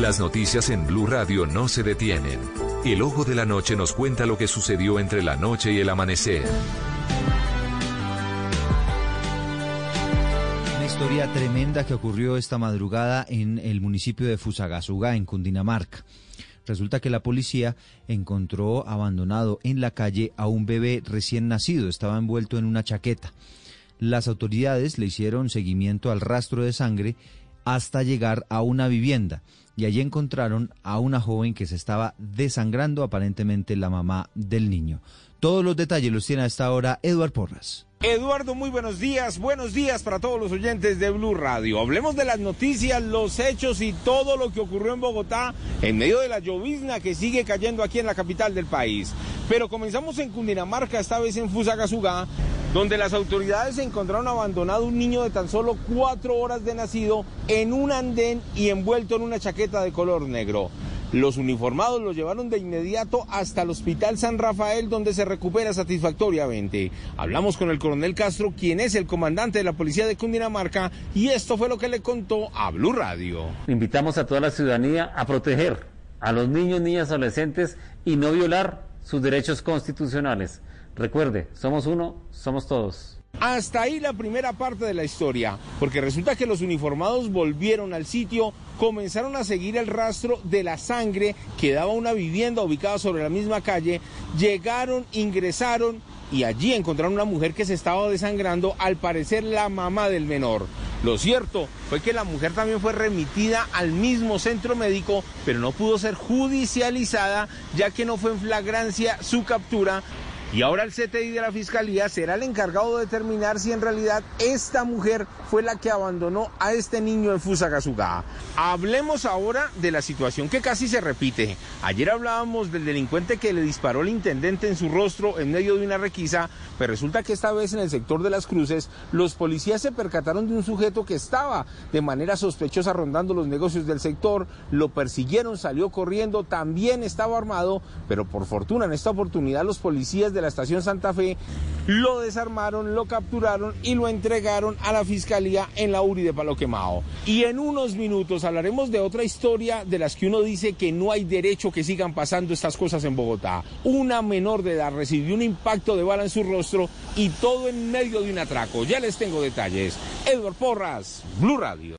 Las noticias en Blue Radio no se detienen. El ojo de la noche nos cuenta lo que sucedió entre la noche y el amanecer. Una historia tremenda que ocurrió esta madrugada en el municipio de Fusagasugá, en Cundinamarca. Resulta que la policía encontró abandonado en la calle a un bebé recién nacido. Estaba envuelto en una chaqueta. Las autoridades le hicieron seguimiento al rastro de sangre hasta llegar a una vivienda y allí encontraron a una joven que se estaba desangrando, aparentemente la mamá del niño. Todos los detalles los tiene a esta hora Eduard Porras. Eduardo, muy buenos días. Buenos días para todos los oyentes de Blue Radio. Hablemos de las noticias, los hechos y todo lo que ocurrió en Bogotá en medio de la llovizna que sigue cayendo aquí en la capital del país. Pero comenzamos en Cundinamarca, esta vez en Fusagasugá, donde las autoridades encontraron abandonado un niño de tan solo cuatro horas de nacido en un andén y envuelto en una chaqueta de color negro. Los uniformados lo llevaron de inmediato hasta el Hospital San Rafael, donde se recupera satisfactoriamente. Hablamos con el coronel Castro, quien es el comandante de la policía de Cundinamarca, y esto fue lo que le contó a Blue Radio. Invitamos a toda la ciudadanía a proteger a los niños, niñas, adolescentes y no violar sus derechos constitucionales. Recuerde, somos uno, somos todos. Hasta ahí la primera parte de la historia, porque resulta que los uniformados volvieron al sitio, comenzaron a seguir el rastro de la sangre que daba una vivienda ubicada sobre la misma calle, llegaron, ingresaron y allí encontraron una mujer que se estaba desangrando, al parecer la mamá del menor. Lo cierto fue que la mujer también fue remitida al mismo centro médico, pero no pudo ser judicializada ya que no fue en flagrancia su captura y ahora el CTI de la Fiscalía será el encargado de determinar si en realidad esta mujer fue la que abandonó a este niño en Fusagasugá. Hablemos ahora de la situación que casi se repite. Ayer hablábamos del delincuente que le disparó al intendente en su rostro en medio de una requisa, pero resulta que esta vez en el sector de las cruces los policías se percataron de un sujeto que estaba de manera sospechosa rondando los negocios del sector, lo persiguieron, salió corriendo, también estaba armado, pero por fortuna en esta oportunidad los policías de la estación Santa Fe lo desarmaron, lo capturaron y lo entregaron a la fiscalía en la URI de Palo Quemado. Y en unos minutos hablaremos de otra historia de las que uno dice que no hay derecho que sigan pasando estas cosas en Bogotá. Una menor de edad recibió un impacto de bala en su rostro y todo en medio de un atraco. Ya les tengo detalles. Edward Porras, Blue Radio.